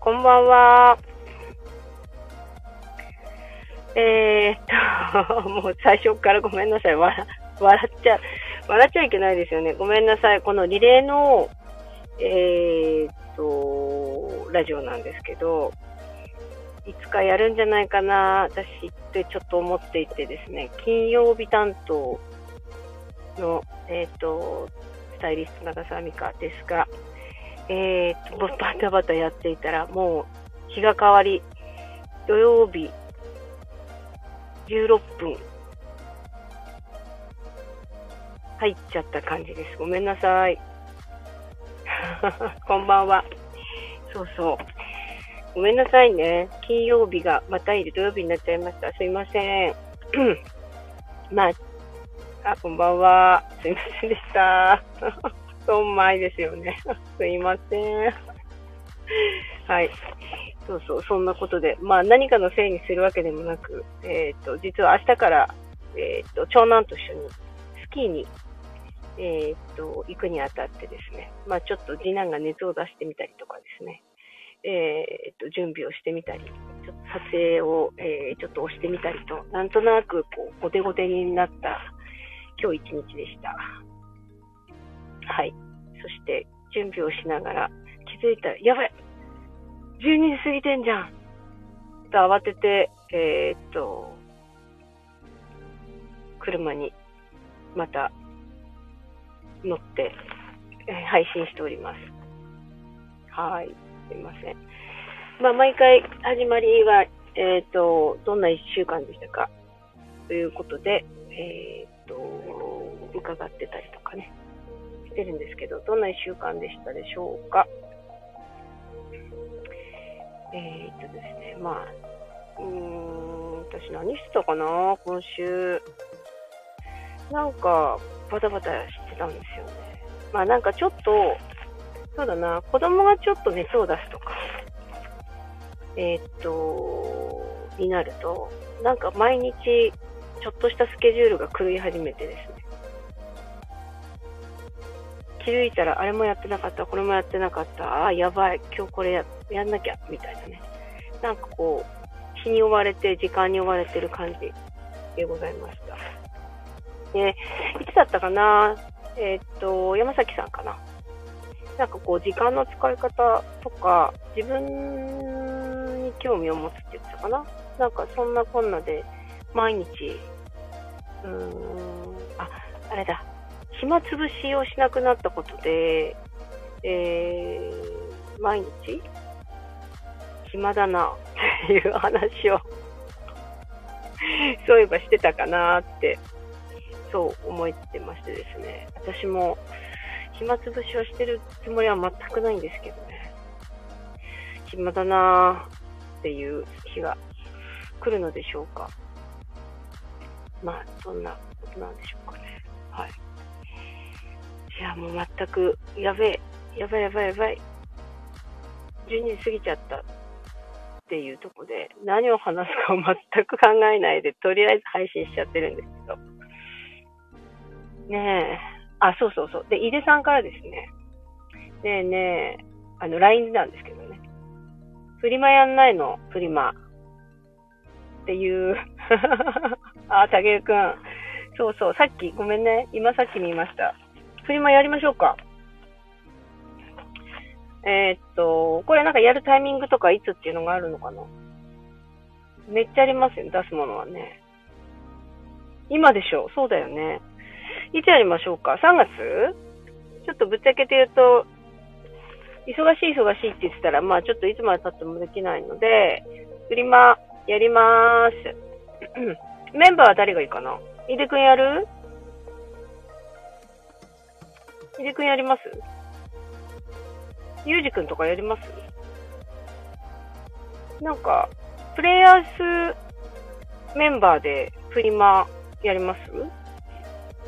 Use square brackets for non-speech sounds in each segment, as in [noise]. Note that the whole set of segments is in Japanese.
こんばんは。えー、っと、[laughs] もう最初からごめんなさい。笑笑っちゃ、笑っちゃいけないですよね。ごめんなさい。このリレーの、えー、っと、ラジオなんですけど、いつかやるんじゃないかな、私ってちょっと思っていてですね、金曜日担当の、えっ、と、スタイリスト長澤美香ですが、えっ、と、バタバタやっていたら、もう日が変わり、土曜日、16分、入っちゃった感じです。ごめんなさい。[laughs] こんばんは。そうそう。ごめんなさいね。金曜日がまたいる土曜日になっちゃいました。すいません。[clears throat] まあ、あ、こんばんは。すいませんでした。[laughs] そんまいですよね。すいません。はい。そうそう、そんなことで。まあ、何かのせいにするわけでもなく、えっ、ー、と、実は明日から、えっ、ー、と、長男と一緒にスキーに、えっ、ー、と、行くにあたってですね、まあ、ちょっと次男が熱を出してみたりとかですね、えー、と準備をしてみたり、ちょっと撮影を、えー、ちょっと押してみたりと、なんとなくこう、ごてごてになった今日一日でした。はい。そして、準備をしながら気づいたら、やばい !12 時過ぎてんじゃんと慌てて、えー、っと、車にまた乗って、えー、配信しております。はい。すいません。まあ、毎回始まりは、えっ、と、どんな一週間でしたかということで、えっ、と、伺ってたりとかね、してるんですけど、どんな一週間でしたでしょうか？えっ、とですね、まあ、うーん、私何してたかな？今週。なんか、バタバタしてたんですよね。まあなんかちょっと、そうだな、子供がちょっと熱を出すとか、えー、っと、になると、なんか毎日、ちょっとしたスケジュールが狂い始めてですね。気づいたら、あれもやってなかった、これもやってなかった、ああ、やばい、今日これややんなきゃ、みたいなね。なんかこう、日に追われて、時間に追われてる感じでございました。で、いつだったかな？えー、っと、山崎さんかな？なんかこう、時間の使い方とか、自分に興味を持つって言ってたかな？なんかそんなこんなで、毎日、うーん、あ、あれだ、暇つぶしをしなくなったことで、えー、毎日、暇だなっていう話をそういえばしてたかなって、そう思ってましてですね。私も、暇つぶしをしてるつもりは全くないんですけどね。暇だなーっていう日が来るのでしょうか。まあ、そんなことなんでしょうかね。はい。じゃあもう全く、やべえ、やばいやばいやばい。12時過ぎちゃったっていうとこで、何を話すかを全く考えないで、とりあえず配信しちゃってるんですけど。ねえ。あ、そうそうそう。で、井出さんからですね、ねえねえ、あの、LINE なんですけどね、フリマやんないのフリマ。っていう。[laughs] あ、竹内くん。そうそう、さっき、ごめんね。今さっき見ました。フリマやりましょうか。えー、っと、これなんかやるタイミングとかいつっていうのがあるのかなめっちゃありますよ、出すものはね。今でしょそうだよね。いつやりましょうか ?3 月？ちょっとぶっちゃけて言うと、忙しい忙しいって言ってたら、まあちょっといつまで経ってもできないので、フリマやりまーす。[clears throat] メンバーは誰がいいかな？井出くんやる？井出くんやります？ゆうじくんとかやります？なんか、プレイヤースメンバーでフリマやります？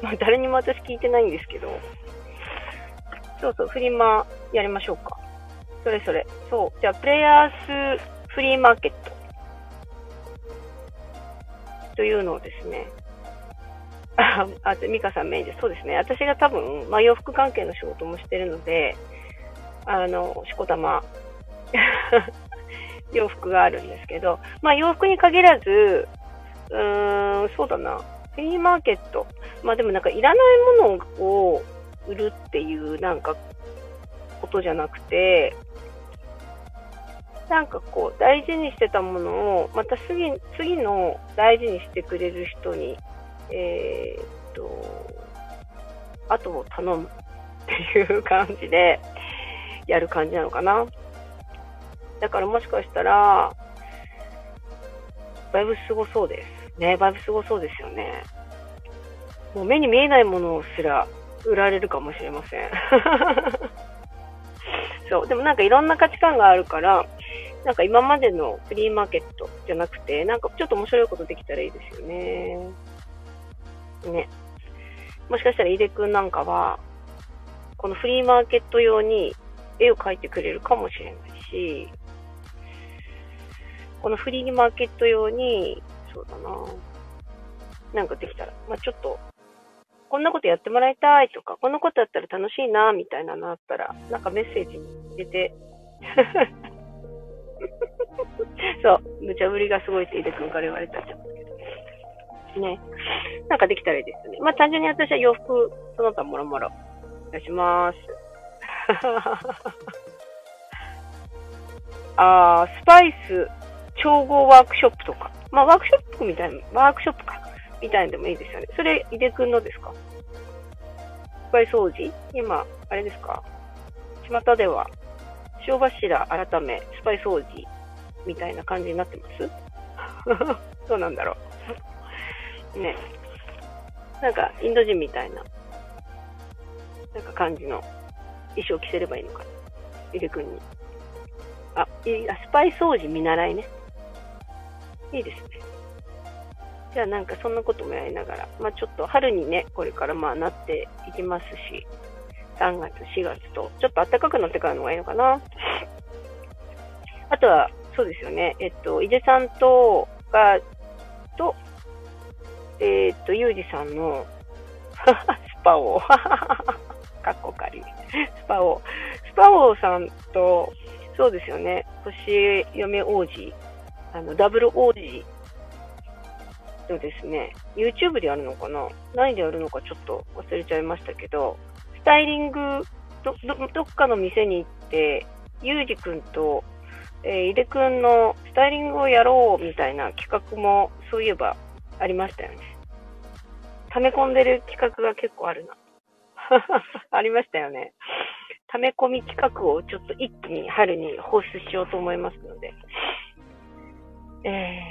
まあ、誰にも私聞いてないんですけど、そうそう、フリマやりましょうか。それそれ。そう。じゃあ、プレイヤースフリーマーケット。というのをですね。あ、[laughs] あ、ミカさんメインで。そうですね。私が多分、まあ、洋服関係の仕事もしてるので、あの、しこたま、[laughs] 洋服があるんですけど、まあ洋服に限らず、うーん、そうだな。フリーマーケット。まあでもなんかいらないものを売るっていうなんかことじゃなくて、なんかこう大事にしてたものをまた次次の大事にしてくれる人に、えー、っと、後を頼むっていう感じでやる感じなのかな。だからもしかしたら、だいぶすごそうです。ね、だいぶすごそうですよね。もう目に見えないものすら売られるかもしれません。[laughs] そう。でもなんかいろんな価値観があるから、なんか今までのフリーマーケットじゃなくて、なんかちょっと面白いことできたらいいですよね。ね。もしかしたら井出くんなんかは、このフリーマーケット用に絵を描いてくれるかもしれないし、このフリーマーケット用に、そうだななんかできたら、まあ、ちょっと、こんなことやってもらいたいとか、こんなことやったら楽しいな、みたいなのあったら、なんかメッセージに入れて、[laughs] そう、無茶ぶりがすごいって井出くんから言われたんですけど。ね。なんかできたらいいですよね。まあ単純に私は洋服、その他もろもろ出します。[laughs] あスパイス調合ワークショップとか。まあワークショップみたいな、ワークショップか。みたいなでもいいですよね。それ、井出くんのですか？スパイ掃除今、あれですか？巷では、小柱改め、スパイ掃除みたいな感じになってます？[laughs] どうなんだろう。ね。なんか、インド人みたいな、なんか感じの衣装着せればいいのかな。井出くんに。あ、いい、スパイ掃除見習いね。いいですね。じゃあなんかそんなこともやりながら、まあちょっと春にね、これからまあなっていきますし、3月、4月と、ちょっと暖かくなってからの方がいいのかな。あとは、そうですよね、えっと、井出さんと、が、と、えー、っと、ゆうじさんの [laughs] スパを、[laughs] かっこかり、スパを、スパ王さんと、そうですよね、星嫁王子、あの、ダブル王子とですね、YouTube でやるのかな？何でやるのかちょっと忘れちゃいましたけど、スタイリング、ど、ど、どっかの店に行って、ゆうじくんと、えー、井出くんのスタイリングをやろうみたいな企画も、そういえばありましたよね。溜め込んでる企画が結構あるな。[laughs] ありましたよね。溜め込み企画をちょっと一気に春に放出しようと思いますので。え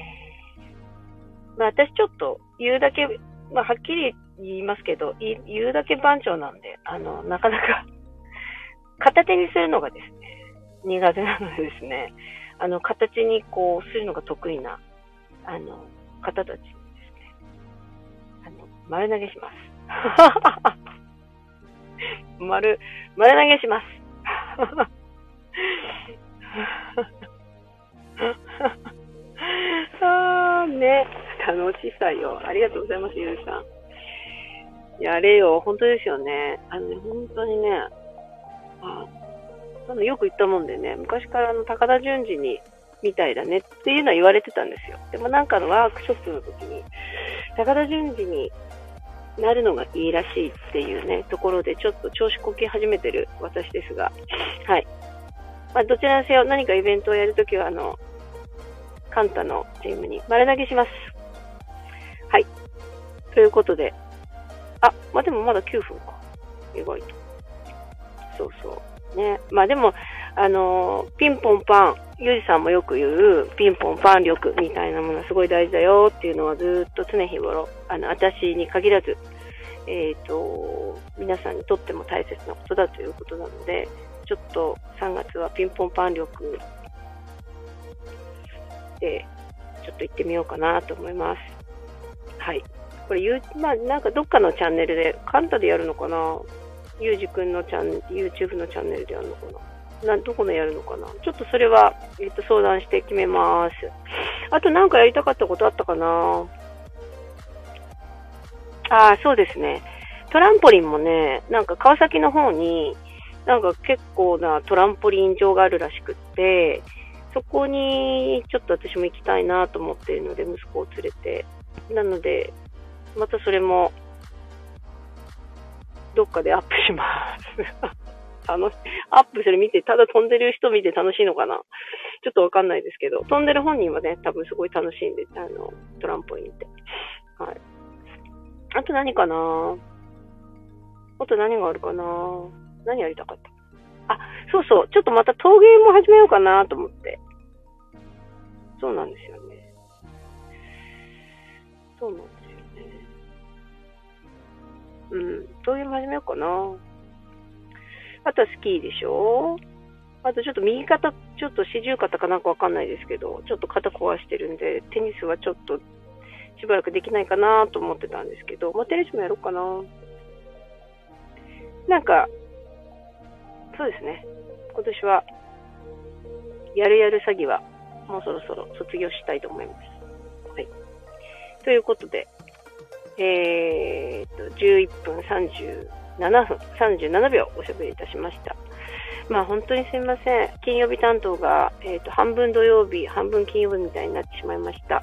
ー、まあ私ちょっと言うだけ、まあはっきり言いますけど、言うだけ番長なんで、あの、なかなか片手にするのがですね、苦手なのでですね、あの、形にこう、するのが得意な、あの、方たち、丸投げします。[laughs] 丸、丸投げします。[laughs] あーね、楽しさよ。ありがとうございます、ゆうさん。やれよ、本当ですよね。あのね、本当にね、ああのよく言ったもんでね、昔からあの高田純次に、みたいだねっていうのは言われてたんですよ。でもなんかのワークショップの時に、高田純次になるのがいいらしいっていうね、ところでちょっと調子こき始めてる私ですが、はい。まあ、どちらにせよ何かイベントをやるときは、あの、カンタのチームに丸投げします。はい。ということで、あ、まあ、でもまだ9分か。意外と。そうそう。ね。まあでも、あの、ピンポンパン、ゆうじさんもよく言う、ピンポンパン力みたいなものはすごい大事だよっていうのはずっと常日頃、あの、私に限らず、えっ、ー、と、皆さんにとっても大切なことだということなので、ちょっと3月はピンポンパン力で、ちょっと行ってみようかなと思います。はい。これ、ゆうまあ、なんかどっかのチャンネルで、カンタでやるのかな？ゆうじくんのチャン、YouTube のチャンネルでやるのかな？などこのやるのかな？ちょっとそれは、えっ、と、相談して決めます。あとなんかやりたかったことあったかな？ああ、そうですね。トランポリンもね、なんか川崎の方に、なんか結構なトランポリン場があるらしくって、そこにちょっと私も行きたいなと思っているので、息子を連れて。なので、またそれも、どっかでアップします。楽し、アップする見て、ただ飛んでる人見て楽しいのかな？ちょっとわかんないですけど、飛んでる本人はね、多分すごい楽しいんで、あの、トランポリンって。はい。あと何かな？あと何があるかな？何やりたかった？あ、そうそう。ちょっとまた陶芸も始めようかなと思って。そうなんですよね。そうなんですよね。うん。陶芸も始めようかな。あとはスキーでしょ？あとちょっと右肩、ちょっと四十肩かなんかわかんないですけど、ちょっと肩壊してるんで、テニスはちょっとしばらくできないかなと思ってたんですけど、まあ、テニスもやろうかな。なんか、そうですね。今年は、やるやる詐欺は、もうそろそろ卒業したいと思います。はい。ということで、えー、っと、11分30 7分、37秒おしゃべりいたしました。まあ本当にすみません。金曜日担当が、えー、っと、半分土曜日、半分金曜日みたいになってしまいました。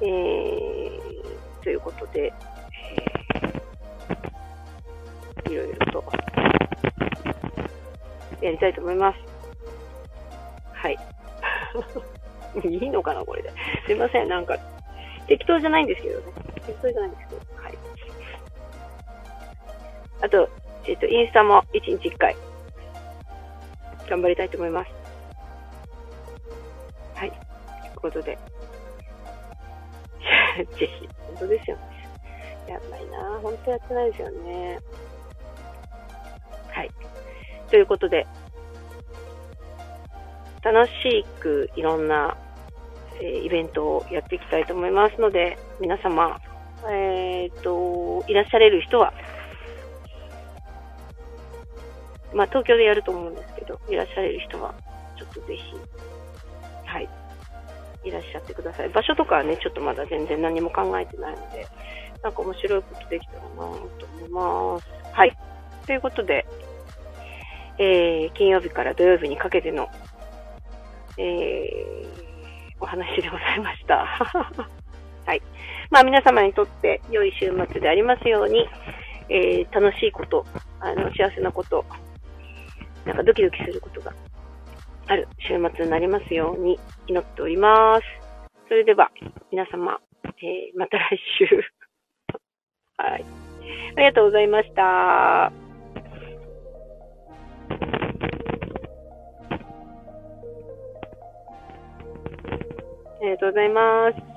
えー、ということで、えー、いろいろとやりたいと思います。はい。[laughs] いいのかな、これで。すいません、なんか、適当じゃないんですけどね。適当じゃないんですけど。あと、えっ、ー、と、インスタも1日1回、頑張りたいと思います。はい。ということで、[laughs] ぜひ、本当ですよね。やんないな本当やってないですよね。はい。ということで、楽しくいろんな、えー、イベントをやっていきたいと思いますので、皆様、えっ、と、いらっしゃれる人は、まあ、東京でやると思うんですけど、いらっしゃる人は、ちょっとぜひ、はい、いらっしゃってください。場所とかはね、ちょっとまだ全然何も考えてないので、なんか面白いことできたらなと思います。はい。ということで、えー、金曜日から土曜日にかけての、えー、お話でございました。[laughs] はい。まあ皆様にとって良い週末でありますように、えー、楽しいこと、あの、幸せなこと、なんかドキドキすることがある週末になりますように祈っております。それでは、皆様、えー、また来週。[laughs] はい。ありがとうございました。ありがとうございます。